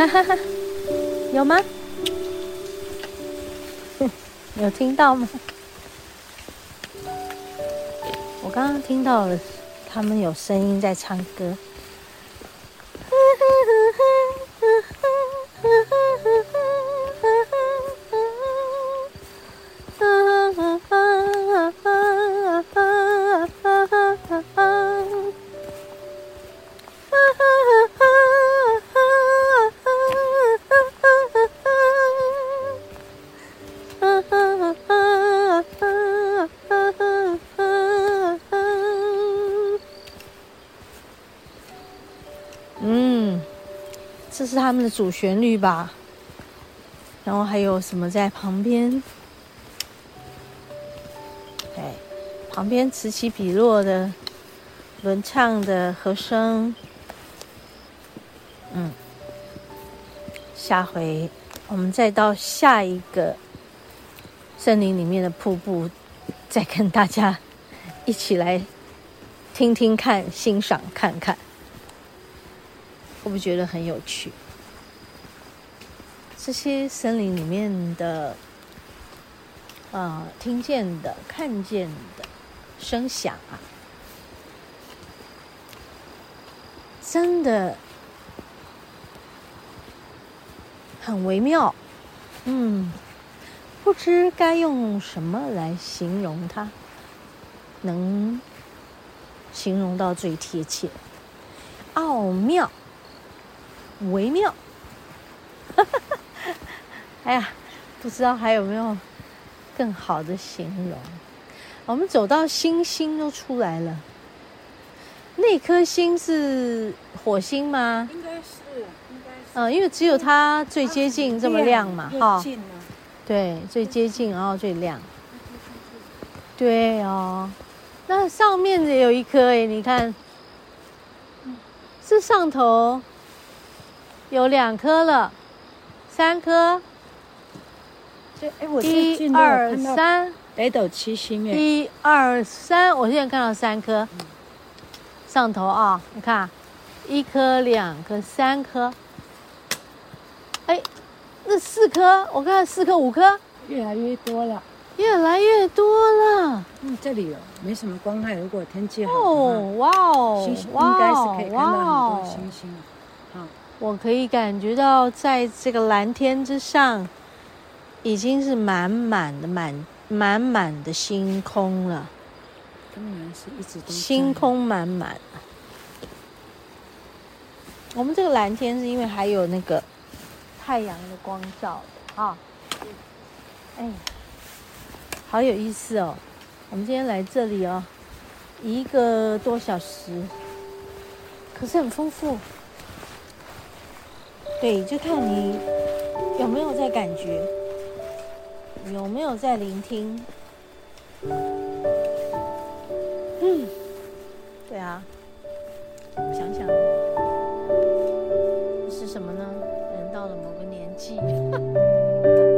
哈哈哈，有吗？有听到吗？我刚刚听到了，他们有声音在唱歌。他们的主旋律吧，然后还有什么在旁边？哎，旁边此起彼落的轮唱的和声。嗯，下回我们再到下一个森林里面的瀑布，再跟大家一起来听听看、欣赏看看。会不会觉得很有趣？这些森林里面的，呃，听见的、看见的声响啊，真的很微妙。嗯，不知该用什么来形容它，能形容到最贴切，奥妙。微妙，哈哈哈，哎呀，不知道还有没有更好的形容。我们走到星星都出来了，那颗星是火星吗？应该是，应该是。嗯，因为只有它最接近这么亮嘛，哈。近对，最接近，然后最亮。对哦，那上面也有一颗哎，你看，这上头。有两颗了，三颗。哎，我一二三，北斗七星哎。一二三，我现在看到三颗。上头啊，你看，一颗、两颗、三颗。哎，那四颗，我看四颗、五颗，越来越多了，越来越多了。嗯，这里有没什么光害，如果天气好哦，哇哦，星星应该是可以看到很多星星。好。我可以感觉到，在这个蓝天之上，已经是满满的满满满的星空了。当然是一直都星空满满。我们这个蓝天是因为还有那个太阳的光照的啊。哎，好有意思哦！我们今天来这里哦，一个多小时，可是很丰富。对，就看你有没有在感觉，有没有在聆听。嗯，对啊，想想是什么呢？人到了某个年纪。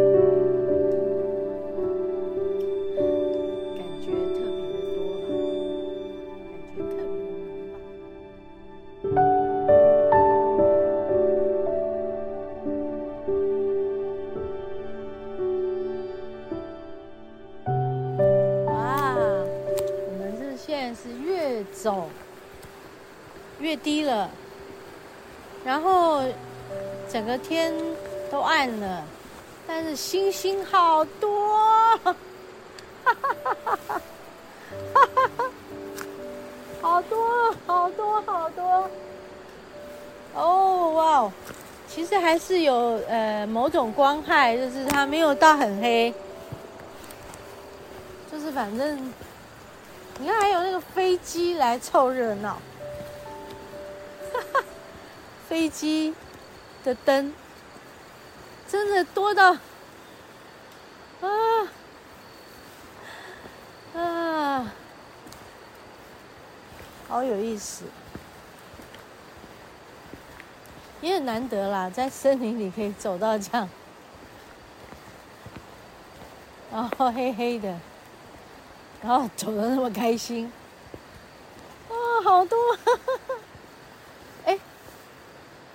走，越低了，然后整个天都暗了，但是星星好多，哈哈哈哈哈，哈哈，好多好多好多，哦哇哦，其实还是有呃某种光害，就是它没有到很黑，就是反正。你看，还有那个飞机来凑热闹，哈哈飞机的灯真的多到啊啊，好有意思，也很难得啦，在森林里可以走到这样，然后黑黑的。然后走的那么开心，啊，好多！哎，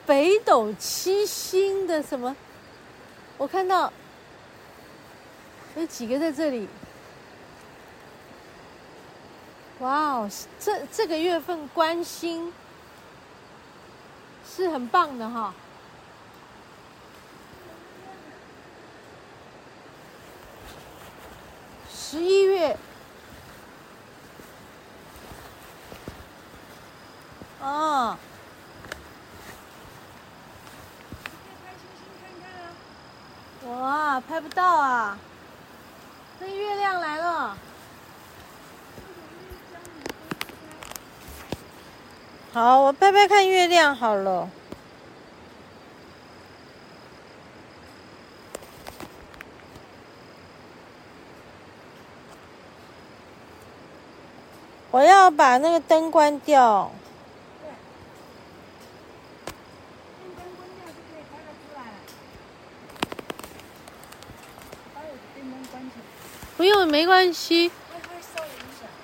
北北斗七星的什么？我看到有几个在这里。哇哦，这这个月份观星是很棒的哈。十一月。哦。哇，拍不到啊！那月亮来了。好，我拍拍看月亮好了。我要把那个灯关掉。不用，没关系。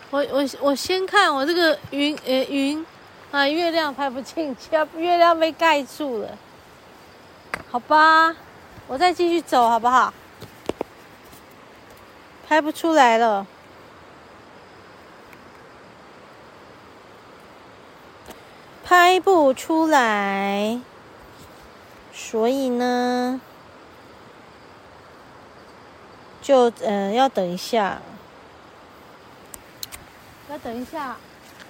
我我我先看我这个云呃云啊，月亮拍不进去，月亮被盖住了。好吧，我再继续走好不好？拍不出来了，拍不出来，所以呢？就嗯、呃，要等一下，要等一下。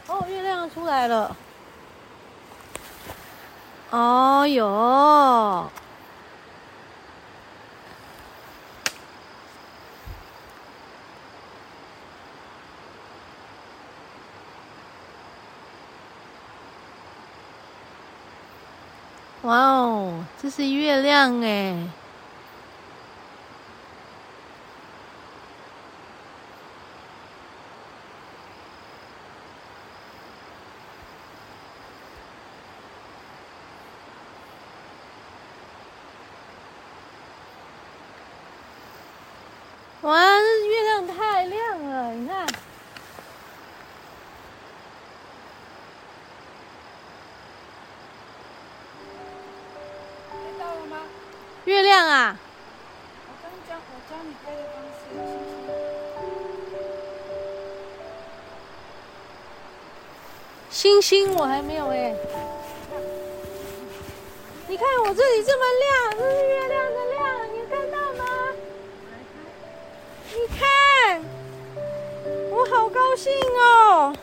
哦，月亮出来了。哦哟，哇哦，这是月亮哎。哇，这月亮太亮了！你看，看到了吗？月亮啊！我刚教我教你拍的方式，星星。星星我还没有哎。你看我这里这么亮，这是月亮的亮，好高兴哦！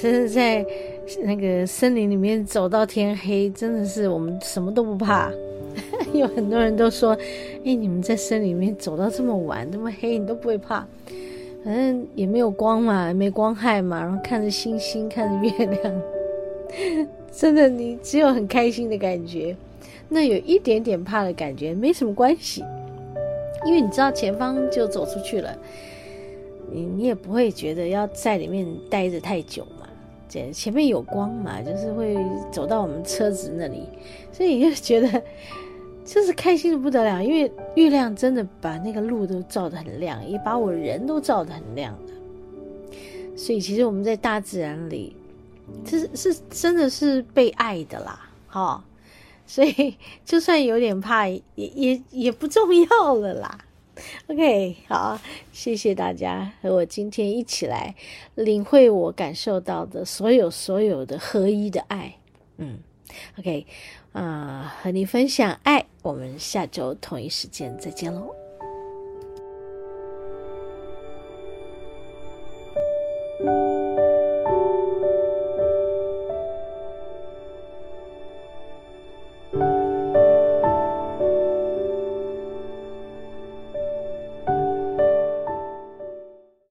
真的在那个森林里面走到天黑，真的是我们什么都不怕。有很多人都说：“哎，你们在森林里面走到这么晚，这么黑，你都不会怕？反正也没有光嘛，也没光害嘛，然后看着星星，看着月亮，真的，你只有很开心的感觉。那有一点点怕的感觉，没什么关系，因为你知道前方就走出去了。”你你也不会觉得要在里面待着太久嘛？这前面有光嘛，就是会走到我们车子那里，所以就觉得就是开心的不得了，因为月亮真的把那个路都照得很亮，也把我人都照得很亮的。所以其实我们在大自然里，这是是真的是被爱的啦，哈、哦。所以就算有点怕，也也也不重要了啦。OK，好，谢谢大家和我今天一起来领会我感受到的所有所有的合一的爱。嗯，OK，啊、呃，和你分享爱，我们下周同一时间再见喽。